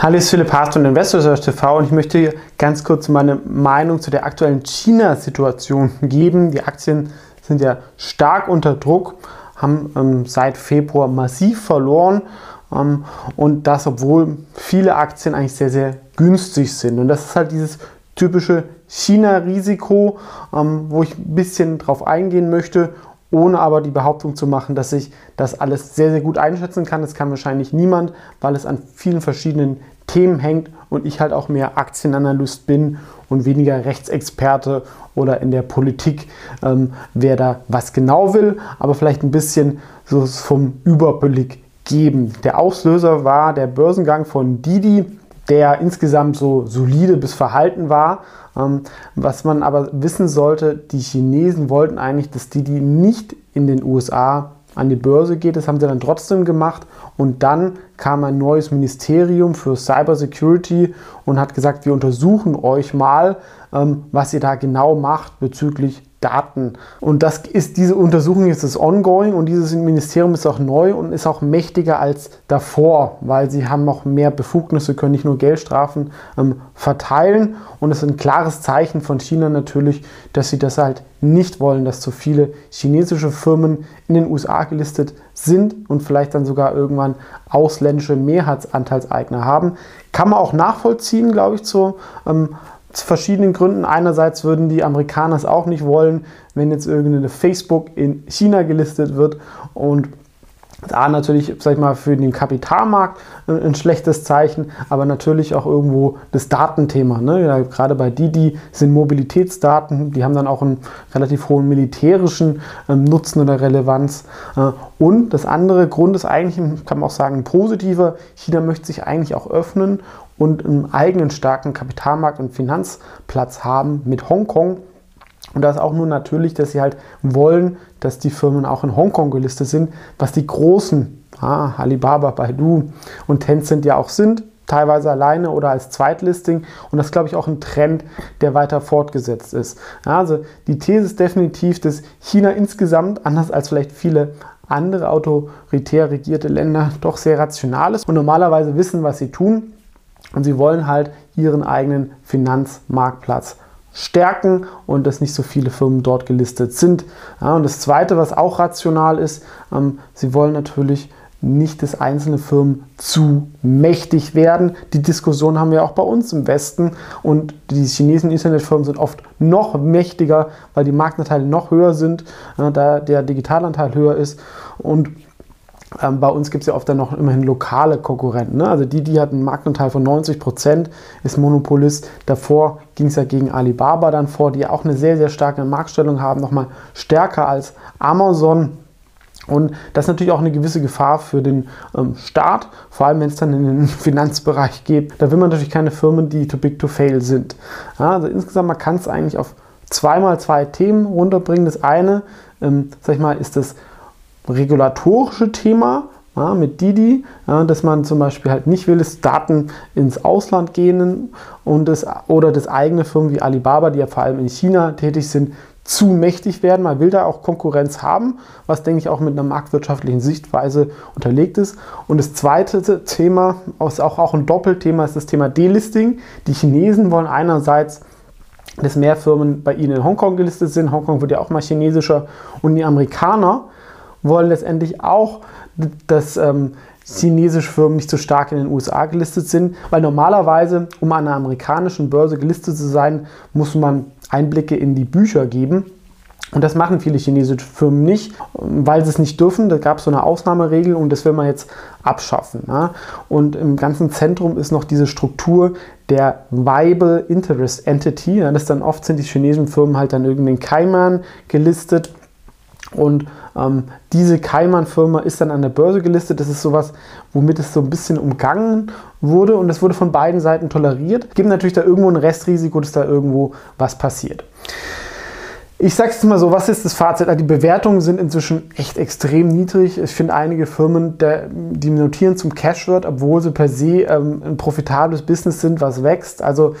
Hallo, ich bin Philipp Haas von Investor Search TV und ich möchte ganz kurz meine Meinung zu der aktuellen China-Situation geben. Die Aktien sind ja stark unter Druck, haben ähm, seit Februar massiv verloren ähm, und das, obwohl viele Aktien eigentlich sehr, sehr günstig sind. Und das ist halt dieses typische China-Risiko, ähm, wo ich ein bisschen drauf eingehen möchte ohne aber die Behauptung zu machen, dass ich das alles sehr, sehr gut einschätzen kann. Das kann wahrscheinlich niemand, weil es an vielen verschiedenen Themen hängt und ich halt auch mehr Aktienanalyst bin und weniger Rechtsexperte oder in der Politik, ähm, wer da was genau will, aber vielleicht ein bisschen so vom Überblick geben. Der Auslöser war der Börsengang von Didi, der insgesamt so solide bis verhalten war. Ähm, was man aber wissen sollte, die Chinesen wollten eigentlich, dass Didi nicht in den USA an die Börse geht. Das haben sie dann trotzdem gemacht. Und dann kam ein neues Ministerium für Cybersecurity und hat gesagt, wir untersuchen euch mal, ähm, was ihr da genau macht bezüglich Daten. Und das ist diese Untersuchung jetzt ist ongoing und dieses Ministerium ist auch neu und ist auch mächtiger als davor, weil sie haben noch mehr Befugnisse, können nicht nur Geldstrafen ähm, verteilen und es ist ein klares Zeichen von China natürlich, dass sie das halt nicht wollen, dass zu viele chinesische Firmen in den USA gelistet sind und vielleicht dann sogar irgendwann ausländische Mehrheitsanteilseigner haben. Kann man auch nachvollziehen, glaube ich, zur ähm, zu verschiedenen Gründen. Einerseits würden die Amerikaner es auch nicht wollen, wenn jetzt irgendeine Facebook in China gelistet wird und da natürlich, sag ich mal, für den Kapitalmarkt ein schlechtes Zeichen, aber natürlich auch irgendwo das Datenthema. Ne? Ja, gerade bei Didi sind Mobilitätsdaten, die haben dann auch einen relativ hohen militärischen ähm, Nutzen oder Relevanz. Äh, und das andere Grund ist eigentlich, kann man auch sagen, ein positiver. China möchte sich eigentlich auch öffnen und einen eigenen starken Kapitalmarkt und Finanzplatz haben mit Hongkong. Und da ist auch nur natürlich, dass sie halt wollen, dass die Firmen auch in Hongkong gelistet sind, was die großen, ah, Alibaba, Baidu und Tencent ja auch sind, teilweise alleine oder als Zweitlisting. Und das glaube ich, auch ein Trend, der weiter fortgesetzt ist. also die These ist definitiv, dass China insgesamt, anders als vielleicht viele andere autoritär regierte Länder, doch sehr rational ist und normalerweise wissen, was sie tun und sie wollen halt ihren eigenen Finanzmarktplatz stärken und dass nicht so viele Firmen dort gelistet sind. Ja, und das Zweite, was auch rational ist, ähm, sie wollen natürlich nicht, dass einzelne Firmen zu mächtig werden. Die Diskussion haben wir auch bei uns im Westen und die chinesischen Internetfirmen sind oft noch mächtiger, weil die Marktanteile noch höher sind, äh, da der Digitalanteil höher ist und ähm, bei uns gibt es ja oft dann noch immerhin lokale Konkurrenten. Ne? Also die, die hat einen Marktanteil von 90 Prozent, ist Monopolist. Davor ging es ja gegen Alibaba dann vor, die auch eine sehr, sehr starke Marktstellung haben, nochmal stärker als Amazon. Und das ist natürlich auch eine gewisse Gefahr für den ähm, Staat, vor allem wenn es dann in den Finanzbereich geht. Da will man natürlich keine Firmen, die too big to fail sind. Ja, also insgesamt, man kann es eigentlich auf zweimal zwei Themen runterbringen. Das eine, ähm, sag ich mal, ist das regulatorische Thema ja, mit Didi, ja, dass man zum Beispiel halt nicht will, dass Daten ins Ausland gehen und das, oder dass eigene Firmen wie Alibaba, die ja vor allem in China tätig sind, zu mächtig werden. Man will da auch Konkurrenz haben, was denke ich auch mit einer marktwirtschaftlichen Sichtweise unterlegt ist. Und das zweite Thema, ist auch, auch ein Doppelthema, ist das Thema Delisting. Die Chinesen wollen einerseits dass mehr Firmen bei ihnen in Hongkong gelistet sind. Hongkong wird ja auch mal chinesischer. Und die Amerikaner wollen letztendlich auch, dass ähm, chinesische Firmen nicht so stark in den USA gelistet sind, weil normalerweise, um an einer amerikanischen Börse gelistet zu sein, muss man Einblicke in die Bücher geben. Und das machen viele chinesische Firmen nicht, weil sie es nicht dürfen. Da gab es so eine Ausnahmeregel und das will man jetzt abschaffen. Ja? Und im ganzen Zentrum ist noch diese Struktur der Viable Interest Entity. Ja? Das dann oft sind die chinesischen Firmen halt dann irgendwie in Kaiman gelistet und ähm, diese Kaiman-Firma ist dann an der Börse gelistet. Das ist sowas, womit es so ein bisschen umgangen wurde und das wurde von beiden Seiten toleriert. Gibt natürlich da irgendwo ein Restrisiko, dass da irgendwo was passiert. Ich sage es mal so, was ist das Fazit? Also die Bewertungen sind inzwischen echt extrem niedrig. Ich finde einige Firmen, die notieren zum Cashword, obwohl sie per se ähm, ein profitables Business sind, was wächst. Also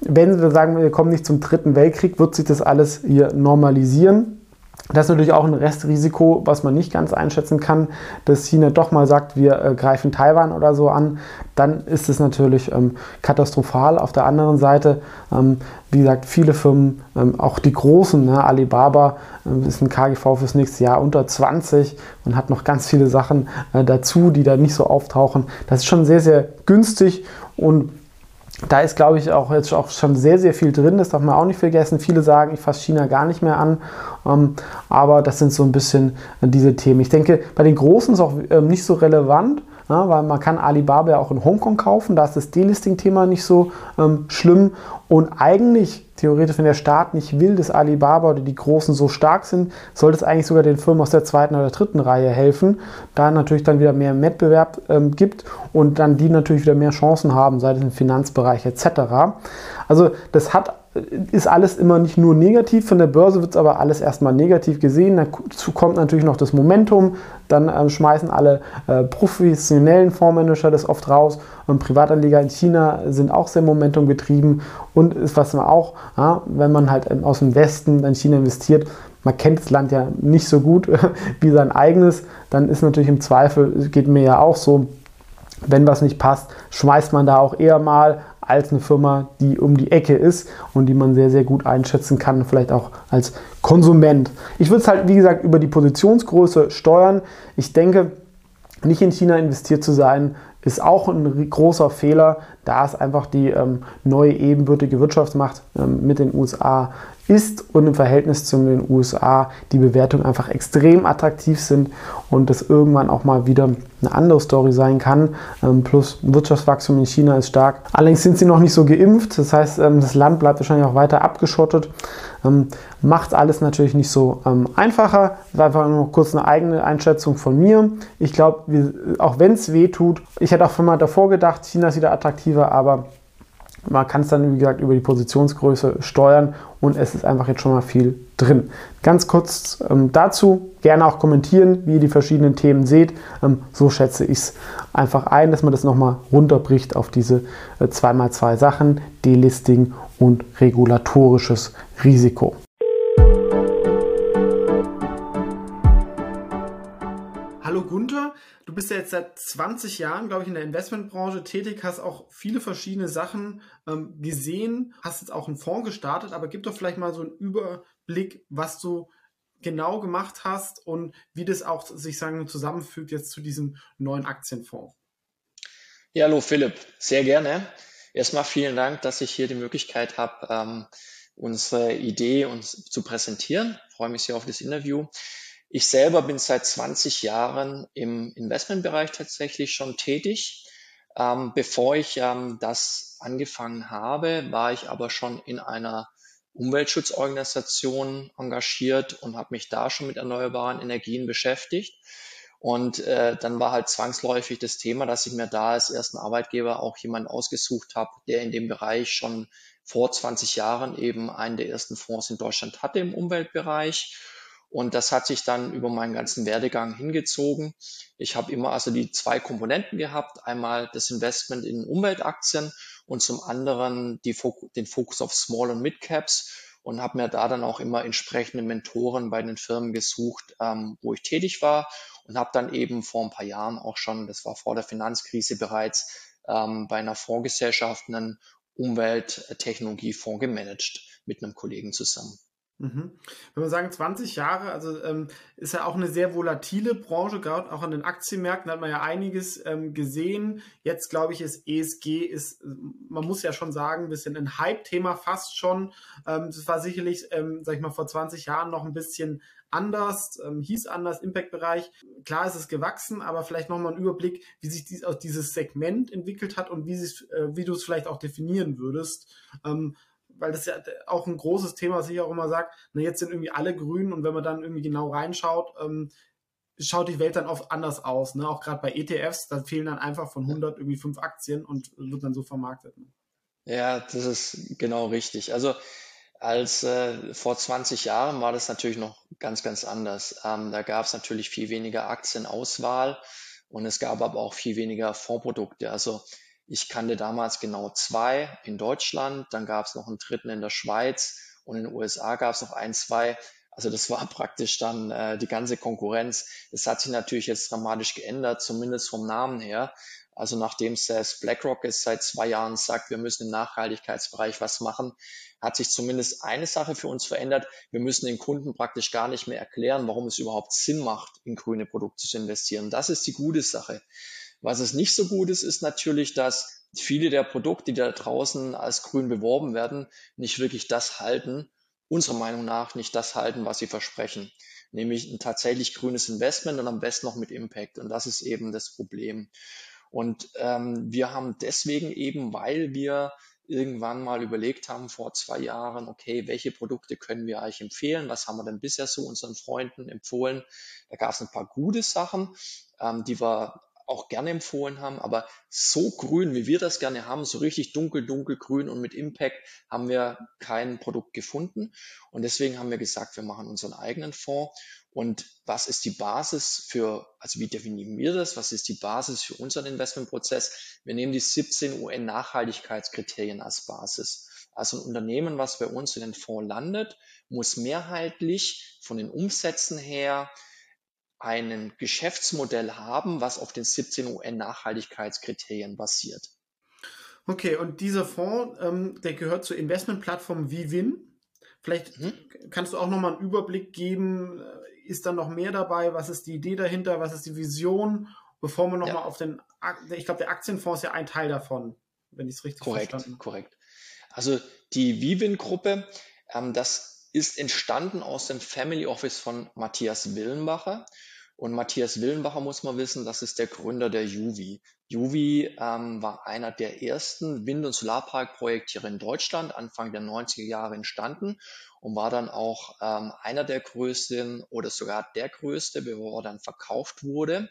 wenn wir sagen, wir kommen nicht zum dritten Weltkrieg, wird sich das alles hier normalisieren. Das ist natürlich auch ein Restrisiko, was man nicht ganz einschätzen kann, dass China doch mal sagt, wir äh, greifen Taiwan oder so an. Dann ist es natürlich ähm, katastrophal. Auf der anderen Seite, ähm, wie gesagt, viele Firmen, ähm, auch die großen, ne, Alibaba äh, ist ein KGV fürs nächste Jahr unter 20 und hat noch ganz viele Sachen äh, dazu, die da nicht so auftauchen. Das ist schon sehr, sehr günstig und da ist, glaube ich, auch jetzt auch schon sehr, sehr viel drin. Das darf man auch nicht vergessen. Viele sagen, ich fasse China gar nicht mehr an. Ähm, aber das sind so ein bisschen diese Themen. Ich denke, bei den Großen ist es auch ähm, nicht so relevant, ja, weil man kann Alibaba ja auch in Hongkong kaufen. Da ist das Delisting-Thema nicht so ähm, schlimm. Und eigentlich, theoretisch, wenn der Staat nicht will, dass Alibaba oder die Großen so stark sind, sollte es eigentlich sogar den Firmen aus der zweiten oder dritten Reihe helfen, da natürlich dann wieder mehr Wettbewerb ähm, gibt und dann die natürlich wieder mehr Chancen haben, sei es im Finanzbereich etc. Also das hat ist alles immer nicht nur negativ. Von der Börse wird es aber alles erstmal negativ gesehen. Dazu kommt natürlich noch das Momentum. Dann äh, schmeißen alle äh, professionellen Fondsmanager das oft raus. Und Privatanleger in China sind auch sehr Momentum getrieben. Und ist was man auch, ja, wenn man halt aus dem Westen in China investiert, man kennt das Land ja nicht so gut wie sein eigenes, dann ist natürlich im Zweifel, geht mir ja auch so, wenn was nicht passt, schmeißt man da auch eher mal als eine Firma, die um die Ecke ist und die man sehr, sehr gut einschätzen kann, vielleicht auch als Konsument. Ich würde es halt, wie gesagt, über die Positionsgröße steuern. Ich denke, nicht in China investiert zu sein, ist auch ein großer Fehler, da es einfach die ähm, neue ebenbürtige Wirtschaftsmacht ähm, mit den USA ist und im Verhältnis zu den USA die Bewertungen einfach extrem attraktiv sind und das irgendwann auch mal wieder eine andere Story sein kann. Ähm, plus Wirtschaftswachstum in China ist stark. Allerdings sind sie noch nicht so geimpft, das heißt, ähm, das Land bleibt wahrscheinlich auch weiter abgeschottet. Ähm, macht alles natürlich nicht so einfacher. Das ist einfach nur kurz eine eigene Einschätzung von mir. Ich glaube, auch wenn es weh tut, ich hätte auch schon mal davor gedacht, China ist wieder attraktiver, aber man kann es dann, wie gesagt, über die Positionsgröße steuern und es ist einfach jetzt schon mal viel drin. Ganz kurz ähm, dazu, gerne auch kommentieren, wie ihr die verschiedenen Themen seht. Ähm, so schätze ich es einfach ein, dass man das nochmal runterbricht auf diese äh, 2x2 Sachen, Delisting und regulatorisches Risiko. Bist ja jetzt seit 20 Jahren, glaube ich, in der Investmentbranche tätig, hast auch viele verschiedene Sachen ähm, gesehen, hast jetzt auch einen Fonds gestartet, aber gib doch vielleicht mal so einen Überblick, was du genau gemacht hast und wie das auch sich sagen zusammenfügt jetzt zu diesem neuen Aktienfonds. Ja, hallo Philipp, sehr gerne. Erstmal vielen Dank, dass ich hier die Möglichkeit habe, ähm, unsere Idee uns zu präsentieren. Ich freue mich sehr auf das Interview. Ich selber bin seit 20 Jahren im Investmentbereich tatsächlich schon tätig. Ähm, bevor ich ähm, das angefangen habe, war ich aber schon in einer Umweltschutzorganisation engagiert und habe mich da schon mit erneuerbaren Energien beschäftigt. Und äh, dann war halt zwangsläufig das Thema, dass ich mir da als ersten Arbeitgeber auch jemanden ausgesucht habe, der in dem Bereich schon vor 20 Jahren eben einen der ersten Fonds in Deutschland hatte im Umweltbereich. Und das hat sich dann über meinen ganzen Werdegang hingezogen. Ich habe immer also die zwei Komponenten gehabt. Einmal das Investment in Umweltaktien und zum anderen die, den Fokus auf Small und Mid Caps und habe mir da dann auch immer entsprechende Mentoren bei den Firmen gesucht, ähm, wo ich tätig war und habe dann eben vor ein paar Jahren auch schon, das war vor der Finanzkrise bereits, ähm, bei einer Fondsgesellschaft einen Umwelttechnologiefonds gemanagt mit einem Kollegen zusammen. Mhm. Wenn wir sagen 20 Jahre, also ähm, ist ja auch eine sehr volatile Branche, gerade auch an den Aktienmärkten hat man ja einiges ähm, gesehen. Jetzt glaube ich, ist ESG ist, man muss ja schon sagen, ein bisschen ein Hype-Thema fast schon. Ähm, das war sicherlich, ähm, sag ich mal, vor 20 Jahren noch ein bisschen anders, ähm, hieß anders, Impact-Bereich. Klar ist es gewachsen, aber vielleicht nochmal ein Überblick, wie sich dies, auch dieses Segment entwickelt hat und wie, äh, wie du es vielleicht auch definieren würdest. Ähm, weil das ja auch ein großes Thema, was ich auch immer sage, na, jetzt sind irgendwie alle grün und wenn man dann irgendwie genau reinschaut, ähm, schaut die Welt dann oft anders aus. Ne? Auch gerade bei ETFs, da fehlen dann einfach von 100 irgendwie fünf Aktien und wird dann so vermarktet. Ne? Ja, das ist genau richtig. Also als äh, vor 20 Jahren war das natürlich noch ganz, ganz anders. Ähm, da gab es natürlich viel weniger Aktienauswahl und es gab aber auch viel weniger Fondsprodukte. Also ich kannte damals genau zwei in Deutschland, dann gab es noch einen dritten in der Schweiz und in den USA gab es noch ein, zwei. Also das war praktisch dann äh, die ganze Konkurrenz. Das hat sich natürlich jetzt dramatisch geändert, zumindest vom Namen her. Also nachdem selbst BlackRock es seit zwei Jahren sagt, wir müssen im Nachhaltigkeitsbereich was machen, hat sich zumindest eine Sache für uns verändert. Wir müssen den Kunden praktisch gar nicht mehr erklären, warum es überhaupt Sinn macht, in grüne Produkte zu investieren. Das ist die gute Sache. Was es nicht so gut ist, ist natürlich, dass viele der Produkte, die da draußen als grün beworben werden, nicht wirklich das halten, unserer Meinung nach nicht das halten, was sie versprechen. Nämlich ein tatsächlich grünes Investment und am besten noch mit Impact. Und das ist eben das Problem. Und ähm, wir haben deswegen eben, weil wir irgendwann mal überlegt haben vor zwei Jahren, okay, welche Produkte können wir eigentlich empfehlen? Was haben wir denn bisher so unseren Freunden empfohlen? Da gab es ein paar gute Sachen, ähm, die wir auch gerne empfohlen haben, aber so grün, wie wir das gerne haben, so richtig dunkel, dunkel grün und mit Impact, haben wir kein Produkt gefunden. Und deswegen haben wir gesagt, wir machen unseren eigenen Fonds. Und was ist die Basis für, also wie definieren wir das? Was ist die Basis für unseren Investmentprozess? Wir nehmen die 17 UN-Nachhaltigkeitskriterien als Basis. Also ein Unternehmen, was bei uns in den Fonds landet, muss mehrheitlich von den Umsätzen her ein Geschäftsmodell haben, was auf den 17 UN-Nachhaltigkeitskriterien basiert. Okay, und dieser Fonds, ähm, der gehört zur Investmentplattform Vivin. Vielleicht mhm. kannst du auch nochmal einen Überblick geben. Ist da noch mehr dabei? Was ist die Idee dahinter? Was ist die Vision? Bevor wir nochmal ja. auf den, ich glaube, der Aktienfonds ist ja ein Teil davon, wenn ich es richtig korrekt, verstanden habe. Korrekt. Also die Vivin-Gruppe, ähm, das ist entstanden aus dem Family Office von Matthias Willenbacher. Und Matthias Willenbacher muss man wissen, das ist der Gründer der Juvi. Juvi ähm, war einer der ersten Wind- und Solarparkprojekte hier in Deutschland, Anfang der 90er Jahre entstanden und war dann auch ähm, einer der größten oder sogar der größte, bevor er dann verkauft wurde.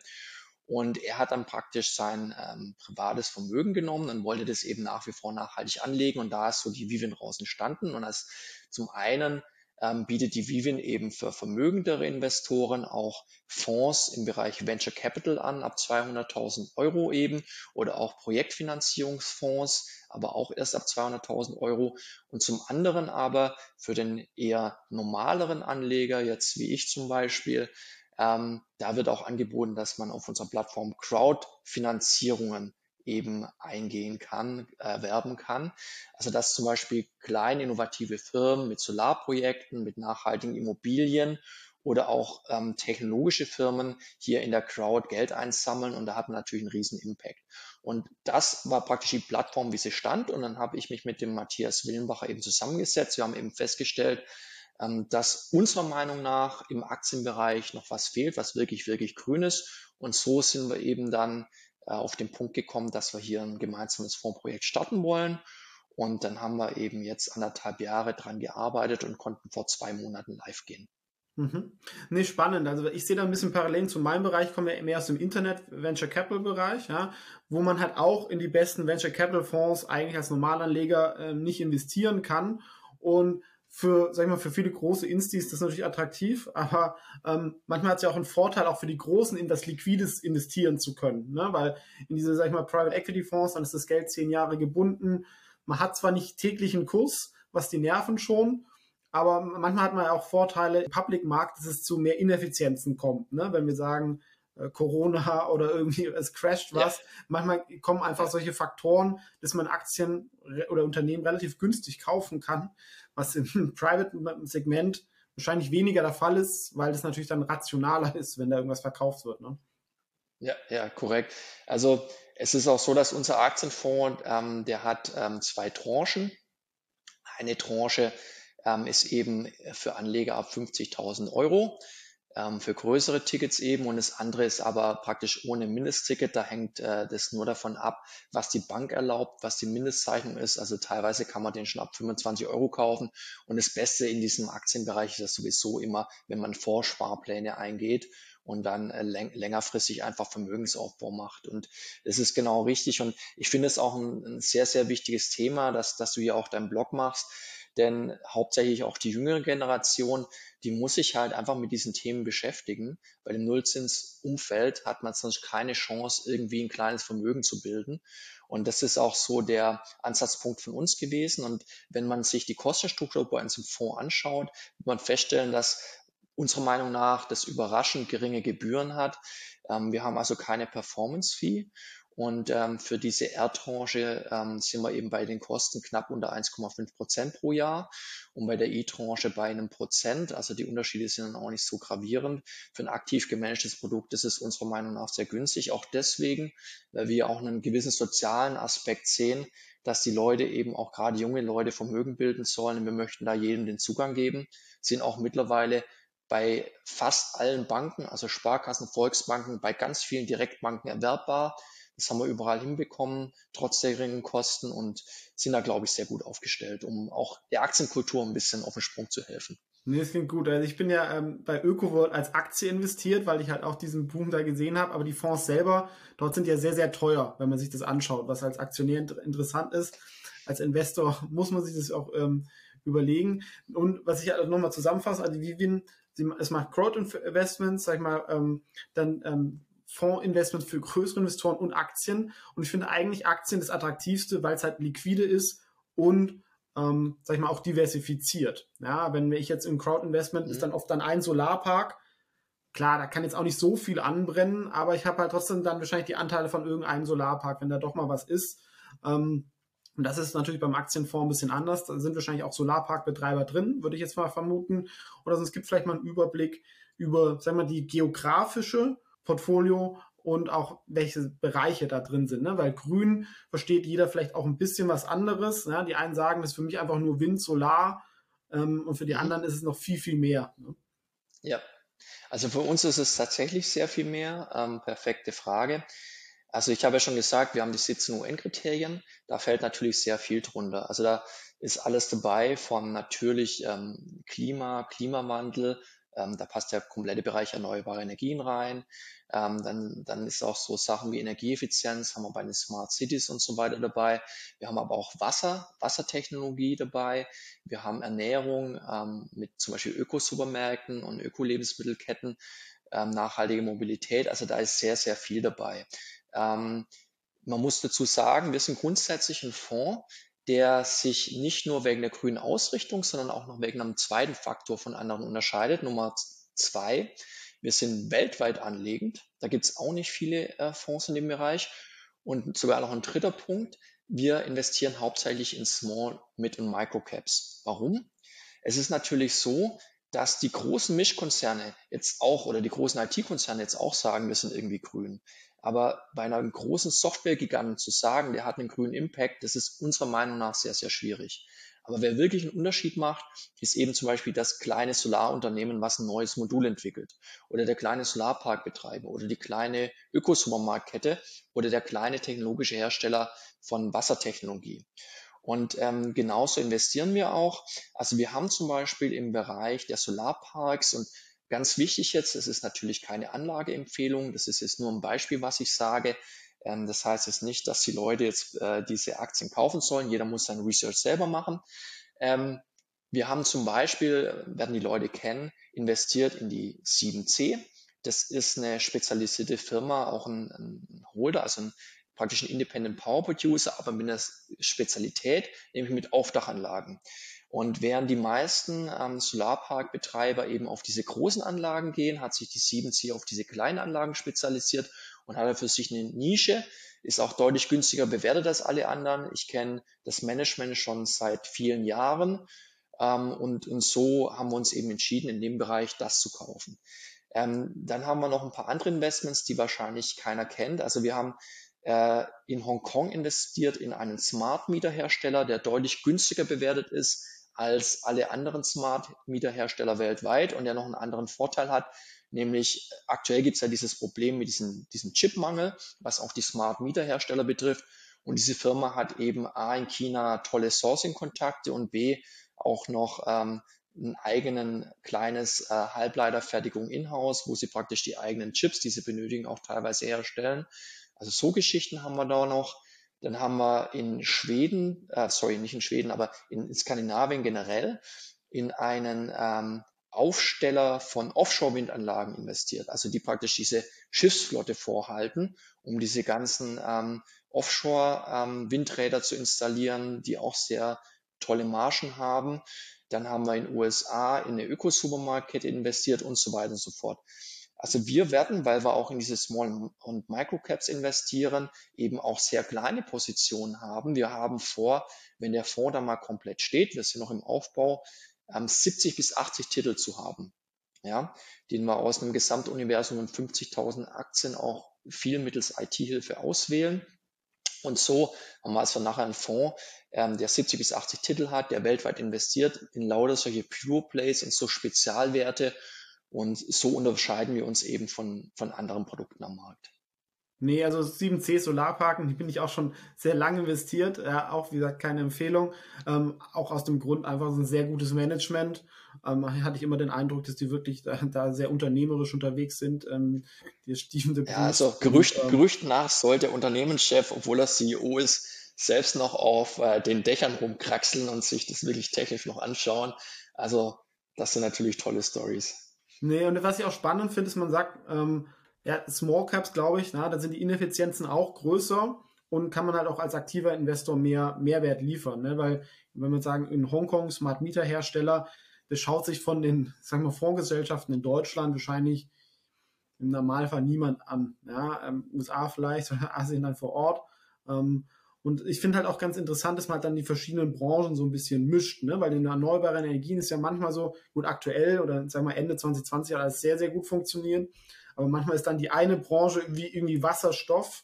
Und er hat dann praktisch sein ähm, privates Vermögen genommen und wollte das eben nach wie vor nachhaltig anlegen. Und da ist so die Vivin raus entstanden. Und als zum einen ähm, bietet die Vivin eben für vermögendere Investoren auch Fonds im Bereich Venture Capital an, ab 200.000 Euro eben, oder auch Projektfinanzierungsfonds, aber auch erst ab 200.000 Euro. Und zum anderen aber für den eher normaleren Anleger, jetzt wie ich zum Beispiel, ähm, da wird auch angeboten, dass man auf unserer Plattform Crowdfinanzierungen eben eingehen kann, erwerben kann. Also dass zum Beispiel kleine innovative Firmen mit Solarprojekten, mit nachhaltigen Immobilien oder auch ähm, technologische Firmen hier in der Crowd Geld einsammeln und da hat man natürlich einen riesen Impact. Und das war praktisch die Plattform, wie sie stand und dann habe ich mich mit dem Matthias Willenbacher eben zusammengesetzt. Wir haben eben festgestellt, ähm, dass unserer Meinung nach im Aktienbereich noch was fehlt, was wirklich, wirklich grün ist. Und so sind wir eben dann auf den Punkt gekommen, dass wir hier ein gemeinsames Fondsprojekt starten wollen. Und dann haben wir eben jetzt anderthalb Jahre dran gearbeitet und konnten vor zwei Monaten live gehen. Mhm. Nee, spannend. Also ich sehe da ein bisschen Parallelen zu meinem Bereich, komme ja mehr aus dem Internet Venture Capital Bereich, ja, wo man halt auch in die besten Venture Capital Fonds eigentlich als Normalanleger äh, nicht investieren kann. Und für, sag ich mal, für viele große Instis das ist natürlich attraktiv, aber ähm, manchmal hat es ja auch einen Vorteil, auch für die Großen in das Liquides investieren zu können. Ne? Weil in diese, sag ich mal, Private Equity Fonds, dann ist das Geld zehn Jahre gebunden. Man hat zwar nicht täglichen Kurs, was die Nerven schon, aber manchmal hat man auch Vorteile im Public Markt, dass es zu mehr Ineffizienzen kommt. Ne? Wenn wir sagen, äh, Corona oder irgendwie es crasht was. Ja. Manchmal kommen einfach solche Faktoren, dass man Aktien oder Unternehmen relativ günstig kaufen kann, was im Private-Segment wahrscheinlich weniger der Fall ist, weil das natürlich dann rationaler ist, wenn da irgendwas verkauft wird. Ne? Ja, ja, korrekt. Also es ist auch so, dass unser Aktienfonds, ähm, der hat ähm, zwei Tranchen. Eine Tranche ähm, ist eben für Anleger ab 50.000 Euro ähm, für größere Tickets eben und das andere ist aber praktisch ohne Mindestticket. Da hängt äh, das nur davon ab, was die Bank erlaubt, was die Mindestzeichnung ist. Also teilweise kann man den schon ab 25 Euro kaufen und das Beste in diesem Aktienbereich ist das sowieso immer, wenn man Vorsparpläne eingeht und dann äh, läng längerfristig einfach Vermögensaufbau macht. Und das ist genau richtig. Und ich finde es auch ein, ein, sehr, sehr wichtiges Thema, dass, dass du hier auch deinen Blog machst. Denn hauptsächlich auch die jüngere Generation, die muss sich halt einfach mit diesen Themen beschäftigen, weil im Nullzinsumfeld hat man sonst keine Chance, irgendwie ein kleines Vermögen zu bilden. Und das ist auch so der Ansatzpunkt von uns gewesen. Und wenn man sich die Kostenstruktur bei uns im Fonds anschaut, wird man feststellen, dass unserer Meinung nach das überraschend geringe Gebühren hat. Ähm, wir haben also keine Performance-Fee und ähm, für diese R-Tranche ähm, sind wir eben bei den Kosten knapp unter 1,5 Prozent pro Jahr und bei der E-Tranche bei einem Prozent. Also die Unterschiede sind dann auch nicht so gravierend. Für ein aktiv gemanagtes Produkt ist es unserer Meinung nach sehr günstig. Auch deswegen, weil wir auch einen gewissen sozialen Aspekt sehen, dass die Leute eben auch gerade junge Leute Vermögen bilden sollen. Wir möchten da jedem den Zugang geben, sind auch mittlerweile bei fast allen Banken, also Sparkassen, Volksbanken, bei ganz vielen Direktbanken erwerbbar. Das haben wir überall hinbekommen, trotz der geringen Kosten und sind da, glaube ich, sehr gut aufgestellt, um auch der Aktienkultur ein bisschen auf den Sprung zu helfen. Nee, das klingt gut. Also ich bin ja ähm, bei ÖkoWorld als Aktie investiert, weil ich halt auch diesen Boom da gesehen habe. Aber die Fonds selber, dort sind ja sehr, sehr teuer, wenn man sich das anschaut, was als Aktionär inter interessant ist. Als Investor muss man sich das auch ähm, überlegen. Und was ich halt nochmal zusammenfasse, also Vivin, es macht Crowd-Investments, sag ich mal, ähm, dann ähm, Fondsinvestments für größere Investoren und Aktien. Und ich finde eigentlich Aktien das attraktivste, weil es halt liquide ist und ähm, sag ich mal, auch diversifiziert. Ja, wenn ich jetzt im Crowd-Investment mhm. ist dann oft dann ein Solarpark. Klar, da kann jetzt auch nicht so viel anbrennen, aber ich habe halt trotzdem dann wahrscheinlich die Anteile von irgendeinem Solarpark, wenn da doch mal was ist. Ähm, und das ist natürlich beim Aktienfonds ein bisschen anders. Da sind wahrscheinlich auch Solarparkbetreiber drin, würde ich jetzt mal vermuten. Oder sonst gibt es vielleicht mal einen Überblick über, sagen wir, die geografische Portfolio und auch welche Bereiche da drin sind. Ne? Weil grün versteht jeder vielleicht auch ein bisschen was anderes. Ne? Die einen sagen, das ist für mich einfach nur Wind, Solar ähm, und für die mhm. anderen ist es noch viel, viel mehr. Ne? Ja, also für uns ist es tatsächlich sehr viel mehr. Ähm, perfekte Frage. Also ich habe ja schon gesagt, wir haben die 17 UN-Kriterien. Da fällt natürlich sehr viel drunter. Also da ist alles dabei von natürlich ähm, Klima, Klimawandel, ähm, da passt der komplette Bereich erneuerbare Energien rein. Ähm, dann, dann ist auch so Sachen wie Energieeffizienz, haben wir bei den Smart Cities und so weiter dabei. Wir haben aber auch Wasser, Wassertechnologie dabei. Wir haben Ernährung ähm, mit zum Beispiel Ökosupermärkten und Öko-Lebensmittelketten, ähm, nachhaltige Mobilität. Also da ist sehr, sehr viel dabei. Ähm, man muss dazu sagen, wir sind grundsätzlich ein Fonds, der sich nicht nur wegen der grünen Ausrichtung, sondern auch noch wegen einem zweiten Faktor von anderen unterscheidet. Nummer zwei, wir sind weltweit anlegend. Da gibt es auch nicht viele äh, Fonds in dem Bereich. Und sogar noch ein dritter Punkt, wir investieren hauptsächlich in Small, Mid und Microcaps. Warum? Es ist natürlich so, dass die großen Mischkonzerne jetzt auch oder die großen IT-Konzerne jetzt auch sagen, wir sind irgendwie grün. Aber bei einem großen Software-Giganten zu sagen, der hat einen grünen Impact, das ist unserer Meinung nach sehr, sehr schwierig. Aber wer wirklich einen Unterschied macht, ist eben zum Beispiel das kleine Solarunternehmen, was ein neues Modul entwickelt. Oder der kleine Solarparkbetreiber oder die kleine Ökosupermarktkette oder der kleine technologische Hersteller von Wassertechnologie. Und ähm, genauso investieren wir auch. Also wir haben zum Beispiel im Bereich der Solarparks und Ganz wichtig jetzt, es ist natürlich keine Anlageempfehlung, das ist jetzt nur ein Beispiel, was ich sage. Ähm, das heißt jetzt nicht, dass die Leute jetzt äh, diese Aktien kaufen sollen. Jeder muss sein Research selber machen. Ähm, wir haben zum Beispiel, werden die Leute kennen, investiert in die 7C. Das ist eine spezialisierte Firma, auch ein, ein Holder, also ein praktisch ein Independent Power Producer, aber mit einer Spezialität, nämlich mit Aufdachanlagen. Und während die meisten ähm, Solarparkbetreiber eben auf diese großen Anlagen gehen, hat sich die 7C auf diese kleinen Anlagen spezialisiert und hat für sich eine Nische, ist auch deutlich günstiger bewertet als alle anderen. Ich kenne das Management schon seit vielen Jahren ähm, und, und so haben wir uns eben entschieden, in dem Bereich das zu kaufen. Ähm, dann haben wir noch ein paar andere Investments, die wahrscheinlich keiner kennt. Also wir haben äh, in Hongkong investiert in einen Smart Meter Hersteller, der deutlich günstiger bewertet ist als alle anderen Smart Meter weltweit und der noch einen anderen Vorteil hat, nämlich aktuell gibt es ja dieses Problem mit diesem, diesem Chipmangel, was auch die Smart Meter betrifft. Und diese Firma hat eben A in China tolle Sourcing-Kontakte und B auch noch ähm, ein eigenen kleines äh, Halbleiterfertigung in-house, wo sie praktisch die eigenen Chips, die sie benötigen, auch teilweise herstellen. Also so Geschichten haben wir da noch. Dann haben wir in Schweden, äh, sorry, nicht in Schweden, aber in Skandinavien generell in einen ähm, Aufsteller von Offshore-Windanlagen investiert, also die praktisch diese Schiffsflotte vorhalten, um diese ganzen ähm, Offshore-Windräder ähm, zu installieren, die auch sehr tolle Margen haben. Dann haben wir in den USA in eine Ökosupermarktkette investiert und so weiter und so fort. Also wir werden, weil wir auch in diese Small und Microcaps investieren, eben auch sehr kleine Positionen haben. Wir haben vor, wenn der Fonds da mal komplett steht, wir sind noch im Aufbau, 70 bis 80 Titel zu haben, ja, den wir aus einem Gesamtuniversum von 50.000 Aktien auch viel mittels IT-Hilfe auswählen. Und so haben wir also nachher einen Fonds, ähm, der 70 bis 80 Titel hat, der weltweit investiert in lauter solche Pure Plays, in so Spezialwerte. Und so unterscheiden wir uns eben von, von anderen Produkten am Markt. Nee, also 7C Solarparken, die bin ich auch schon sehr lange investiert. Ja, auch, wie gesagt, keine Empfehlung. Ähm, auch aus dem Grund einfach so ein sehr gutes Management. Ähm, hatte ich immer den Eindruck, dass die wirklich da, da sehr unternehmerisch unterwegs sind. Ähm, die Steven ja, also Gerücht, und, Gerücht nach soll der Unternehmenschef, obwohl er CEO ist, selbst noch auf äh, den Dächern rumkraxeln und sich das wirklich technisch noch anschauen. Also das sind natürlich tolle Stories. Nee, und was ich auch spannend finde, ist, man sagt, ähm, ja, Small Caps, glaube ich, na, da sind die Ineffizienzen auch größer und kann man halt auch als aktiver Investor mehr Mehrwert liefern. Ne? Weil, wenn wir sagen, in Hongkong Smart Meter Hersteller, das schaut sich von den, sagen wir, Fondsgesellschaften in Deutschland wahrscheinlich im Normalfall niemand an. Ja? Ähm, USA vielleicht, Asien dann vor Ort. Ähm, und ich finde halt auch ganz interessant, dass man halt dann die verschiedenen Branchen so ein bisschen mischt, ne? weil in erneuerbaren Energien ist ja manchmal so, gut, aktuell oder sagen wir Ende 2020 hat alles sehr, sehr gut funktioniert. Aber manchmal ist dann die eine Branche wie irgendwie Wasserstoff,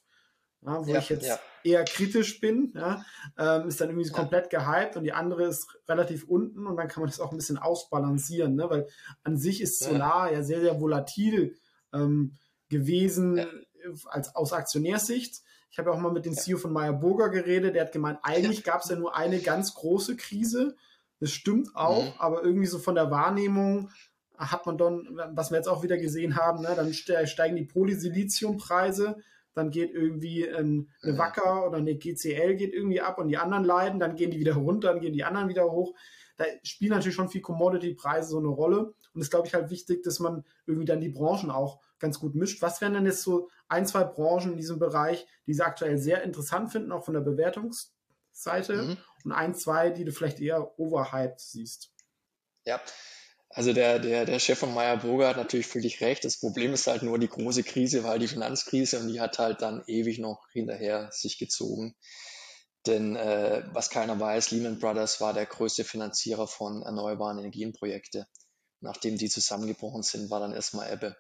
ja, wo ja, ich jetzt ja. eher kritisch bin, ja, ähm, ist dann irgendwie so komplett gehypt und die andere ist relativ unten und dann kann man das auch ein bisschen ausbalancieren, ne? weil an sich ist Solar ja, sehr, sehr volatil ähm, gewesen als aus Aktionärsicht. Ich habe auch mal mit dem CEO von Meyer Burger geredet, der hat gemeint, eigentlich gab es ja nur eine ganz große Krise. Das stimmt auch, mhm. aber irgendwie so von der Wahrnehmung hat man dann, was wir jetzt auch wieder gesehen haben, ne, dann steigen die Polysiliziumpreise, dann geht irgendwie ein, eine Wacker oder eine GCL geht irgendwie ab und die anderen leiden, dann gehen die wieder runter, dann gehen die anderen wieder hoch. Da spielen natürlich schon viel Commodity-Preise so eine Rolle. Und es ist, glaube ich, halt wichtig, dass man irgendwie dann die Branchen auch ganz gut mischt. Was wären denn jetzt so ein, zwei Branchen in diesem Bereich, die Sie aktuell sehr interessant finden, auch von der Bewertungsseite? Mhm. Und ein, zwei, die du vielleicht eher overhyped siehst? Ja, also der, der, der Chef von Meyer Burger hat natürlich völlig recht. Das Problem ist halt nur die große Krise, weil die Finanzkrise und die hat halt dann ewig noch hinterher sich gezogen. Denn äh, was keiner weiß, Lehman Brothers war der größte Finanzierer von erneuerbaren Energienprojekte. Nachdem die zusammengebrochen sind, war dann erstmal Ebbe.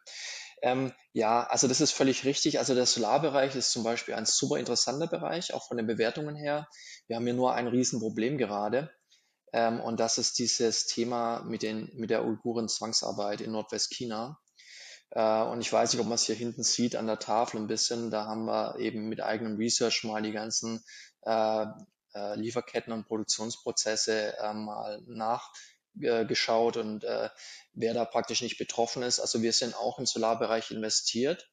Ähm, ja, also das ist völlig richtig. Also der Solarbereich ist zum Beispiel ein super interessanter Bereich, auch von den Bewertungen her. Wir haben hier nur ein Riesenproblem gerade. Ähm, und das ist dieses Thema mit, den, mit der Uiguren-Zwangsarbeit in Nordwestchina. Äh, und ich weiß nicht, ob man es hier hinten sieht an der Tafel ein bisschen. Da haben wir eben mit eigenem Research mal die ganzen äh, äh, Lieferketten und Produktionsprozesse äh, mal nachgeschaut und äh, wer da praktisch nicht betroffen ist. Also wir sind auch im Solarbereich investiert,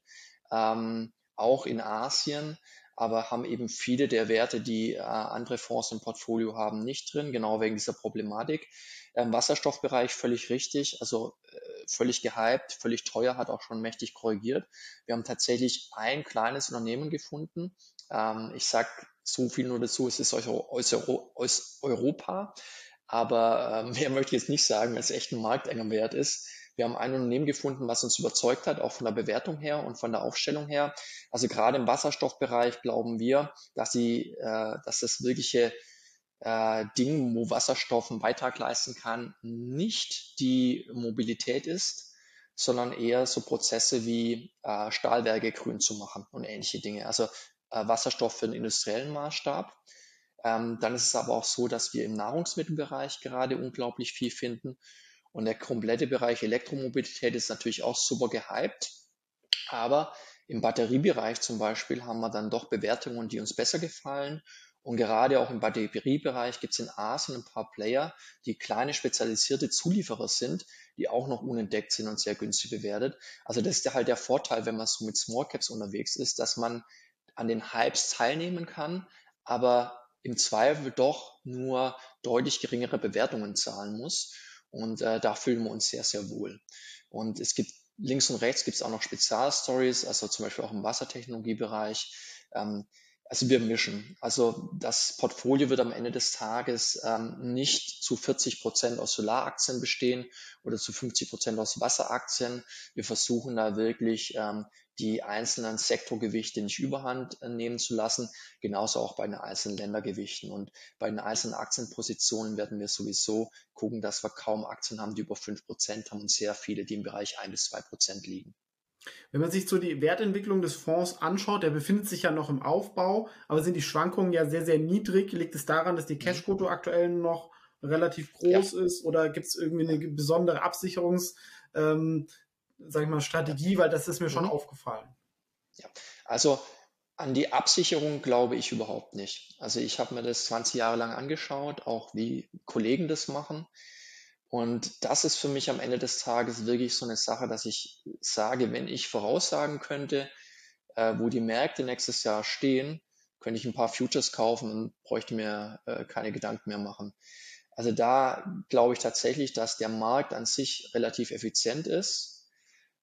ähm, auch in Asien aber haben eben viele der Werte, die äh, andere Fonds im Portfolio haben, nicht drin, genau wegen dieser Problematik. Im Wasserstoffbereich völlig richtig, also äh, völlig gehypt, völlig teuer, hat auch schon mächtig korrigiert. Wir haben tatsächlich ein kleines Unternehmen gefunden. Ähm, ich sag so viel nur dazu, es ist aus, aus, aus Europa, aber äh, mehr möchte ich jetzt nicht sagen, weil es echt ein marktenger Wert ist. Wir haben ein Unternehmen gefunden, was uns überzeugt hat, auch von der Bewertung her und von der Aufstellung her. Also gerade im Wasserstoffbereich glauben wir, dass sie, äh, dass das wirkliche äh, Ding, wo Wasserstoff einen Beitrag leisten kann, nicht die Mobilität ist, sondern eher so Prozesse wie äh, Stahlwerke grün zu machen und ähnliche Dinge. Also Wasserstoff für den industriellen Maßstab. Ähm, dann ist es aber auch so, dass wir im Nahrungsmittelbereich gerade unglaublich viel finden und der komplette Bereich Elektromobilität ist natürlich auch super gehypt. Aber im Batteriebereich zum Beispiel haben wir dann doch Bewertungen, die uns besser gefallen. Und gerade auch im Batteriebereich gibt es in Asien ein paar Player, die kleine spezialisierte Zulieferer sind, die auch noch unentdeckt sind und sehr günstig bewertet. Also das ist halt der Vorteil, wenn man so mit Small Caps unterwegs ist, dass man an den Hypes teilnehmen kann, aber im Zweifel doch nur deutlich geringere Bewertungen zahlen muss. Und äh, da fühlen wir uns sehr, sehr wohl. Und es gibt links und rechts gibt es auch noch Spezialstories, also zum Beispiel auch im Wassertechnologiebereich. Ähm, also wir mischen. Also das Portfolio wird am Ende des Tages ähm, nicht zu 40 Prozent aus Solaraktien bestehen oder zu 50 Prozent aus Wasseraktien. Wir versuchen da wirklich ähm, die einzelnen Sektorgewichte nicht überhand äh, nehmen zu lassen, genauso auch bei den einzelnen Ländergewichten. Und bei den einzelnen Aktienpositionen werden wir sowieso gucken, dass wir kaum Aktien haben, die über fünf Prozent haben und sehr viele, die im Bereich ein bis zwei Prozent liegen. Wenn man sich so die Wertentwicklung des Fonds anschaut, der befindet sich ja noch im Aufbau, aber sind die Schwankungen ja sehr, sehr niedrig. Liegt es daran, dass die mhm. Cashquote aktuell noch relativ groß ja. ist oder gibt es irgendwie eine besondere Absicherungs, ähm, sag ich mal, Strategie, weil das ist mir schon mhm. aufgefallen. Ja, also an die Absicherung glaube ich überhaupt nicht. Also ich habe mir das 20 Jahre lang angeschaut, auch wie Kollegen das machen. Und das ist für mich am Ende des Tages wirklich so eine Sache, dass ich sage, wenn ich voraussagen könnte, äh, wo die Märkte nächstes Jahr stehen, könnte ich ein paar Futures kaufen und bräuchte mir äh, keine Gedanken mehr machen. Also da glaube ich tatsächlich, dass der Markt an sich relativ effizient ist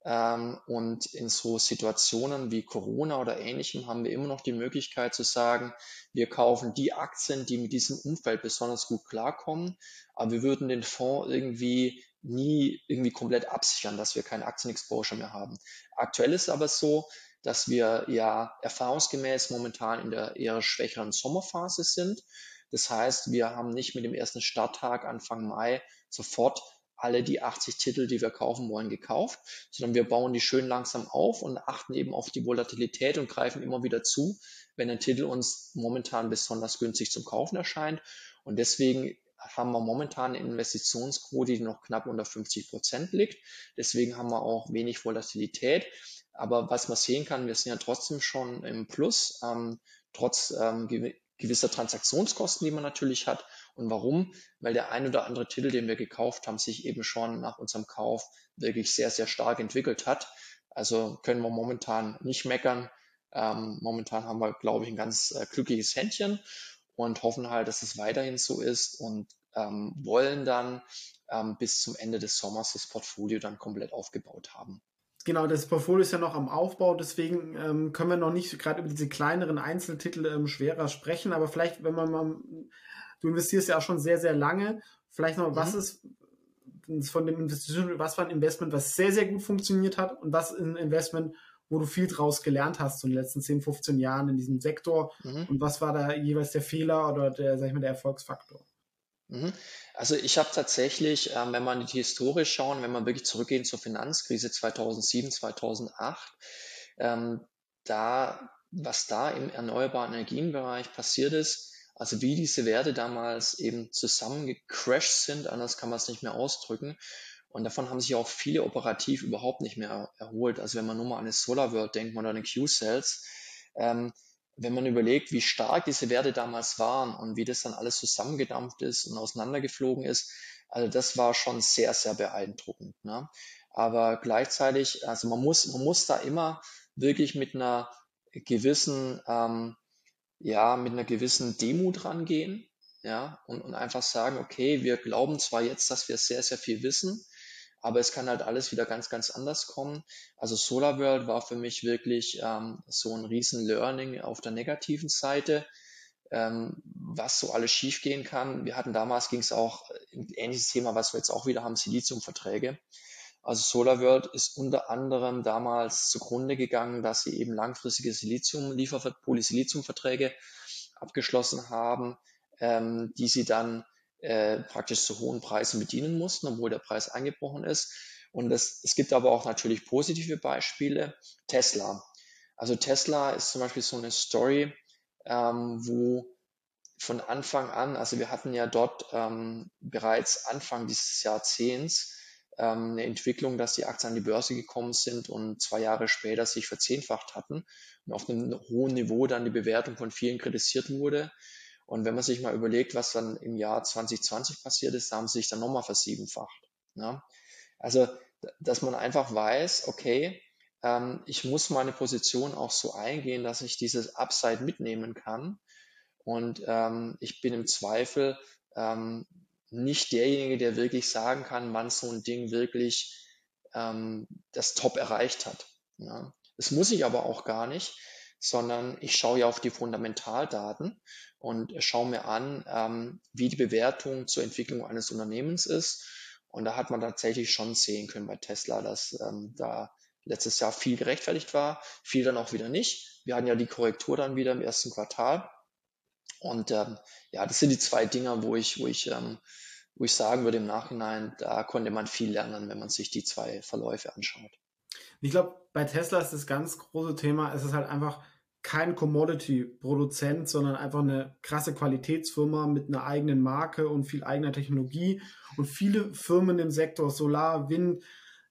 und in so Situationen wie Corona oder ähnlichem haben wir immer noch die Möglichkeit zu sagen, wir kaufen die Aktien, die mit diesem Umfeld besonders gut klarkommen, aber wir würden den Fonds irgendwie nie irgendwie komplett absichern, dass wir kein Aktienexposure mehr haben. Aktuell ist aber so, dass wir ja erfahrungsgemäß momentan in der eher schwächeren Sommerphase sind. Das heißt, wir haben nicht mit dem ersten Starttag Anfang Mai sofort alle die 80 Titel, die wir kaufen wollen, gekauft, sondern wir bauen die schön langsam auf und achten eben auf die Volatilität und greifen immer wieder zu, wenn ein Titel uns momentan besonders günstig zum Kaufen erscheint. Und deswegen haben wir momentan eine Investitionsquote, die noch knapp unter 50 Prozent liegt. Deswegen haben wir auch wenig Volatilität. Aber was man sehen kann, wir sind ja trotzdem schon im Plus, ähm, trotz ähm, gewisser Transaktionskosten, die man natürlich hat. Und warum? Weil der ein oder andere Titel, den wir gekauft haben, sich eben schon nach unserem Kauf wirklich sehr, sehr stark entwickelt hat. Also können wir momentan nicht meckern. Ähm, momentan haben wir, glaube ich, ein ganz äh, glückliches Händchen und hoffen halt, dass es weiterhin so ist und ähm, wollen dann ähm, bis zum Ende des Sommers das Portfolio dann komplett aufgebaut haben. Genau, das Portfolio ist ja noch am Aufbau, deswegen ähm, können wir noch nicht gerade über diese kleineren Einzeltitel ähm, schwerer sprechen, aber vielleicht, wenn man mal du investierst ja auch schon sehr, sehr lange. Vielleicht noch, mhm. was ist von dem Investition, was war ein Investment, was sehr, sehr gut funktioniert hat und was ist ein Investment, wo du viel draus gelernt hast in den letzten 10, 15 Jahren in diesem Sektor mhm. und was war da jeweils der Fehler oder der, sag ich mal, der Erfolgsfaktor? Mhm. Also ich habe tatsächlich, ähm, wenn man in die Historie schauen, wenn man wirklich zurückgehen zur Finanzkrise 2007, 2008, ähm, da, was da im erneuerbaren Energienbereich passiert ist, also wie diese Werte damals eben zusammengecrashed sind, anders kann man es nicht mehr ausdrücken. Und davon haben sich auch viele operativ überhaupt nicht mehr erholt. Also wenn man nur mal an eine SolarWorld denkt oder an eine Q-Cells, ähm, wenn man überlegt, wie stark diese Werte damals waren und wie das dann alles zusammengedampft ist und auseinandergeflogen ist, also das war schon sehr, sehr beeindruckend. Ne? Aber gleichzeitig, also man muss, man muss da immer wirklich mit einer gewissen ähm, ja, mit einer gewissen Demut rangehen, ja, und, und einfach sagen, okay, wir glauben zwar jetzt, dass wir sehr, sehr viel wissen, aber es kann halt alles wieder ganz, ganz anders kommen. Also SolarWorld war für mich wirklich ähm, so ein riesen Learning auf der negativen Seite, ähm, was so alles schiefgehen kann. Wir hatten damals, ging es auch ein ähnliches Thema, was wir jetzt auch wieder haben, Siliziumverträge. Also SolarWorld ist unter anderem damals zugrunde gegangen, dass sie eben langfristige Silizium Polysiliziumverträge abgeschlossen haben, ähm, die sie dann äh, praktisch zu hohen Preisen bedienen mussten, obwohl der Preis eingebrochen ist. Und es, es gibt aber auch natürlich positive Beispiele. Tesla. Also Tesla ist zum Beispiel so eine Story, ähm, wo von Anfang an, also wir hatten ja dort ähm, bereits Anfang dieses Jahrzehnts ähm, eine Entwicklung, dass die Aktien an die Börse gekommen sind und zwei Jahre später sich verzehnfacht hatten und auf einem hohen Niveau dann die Bewertung von vielen kritisiert wurde. Und wenn man sich mal überlegt, was dann im Jahr 2020 passiert ist, da haben sie sich dann nochmal versiebenfacht. Ja? Also, dass man einfach weiß, okay, ähm, ich muss meine Position auch so eingehen, dass ich dieses Upside mitnehmen kann. Und ähm, ich bin im Zweifel ähm, nicht derjenige, der wirklich sagen kann, wann so ein Ding wirklich ähm, das Top erreicht hat. Ja. Das muss ich aber auch gar nicht, sondern ich schaue ja auf die Fundamentaldaten und schaue mir an, ähm, wie die Bewertung zur Entwicklung eines Unternehmens ist. Und da hat man tatsächlich schon sehen können bei Tesla, dass ähm, da letztes Jahr viel gerechtfertigt war, viel dann auch wieder nicht. Wir hatten ja die Korrektur dann wieder im ersten Quartal. Und ähm, ja, das sind die zwei Dinger, wo ich, wo ich, ähm, wo ich sagen würde im Nachhinein, da konnte man viel lernen, wenn man sich die zwei Verläufe anschaut. Ich glaube, bei Tesla ist das ganz große Thema, es ist halt einfach kein Commodity-Produzent, sondern einfach eine krasse Qualitätsfirma mit einer eigenen Marke und viel eigener Technologie. Und viele Firmen im Sektor Solar, Wind,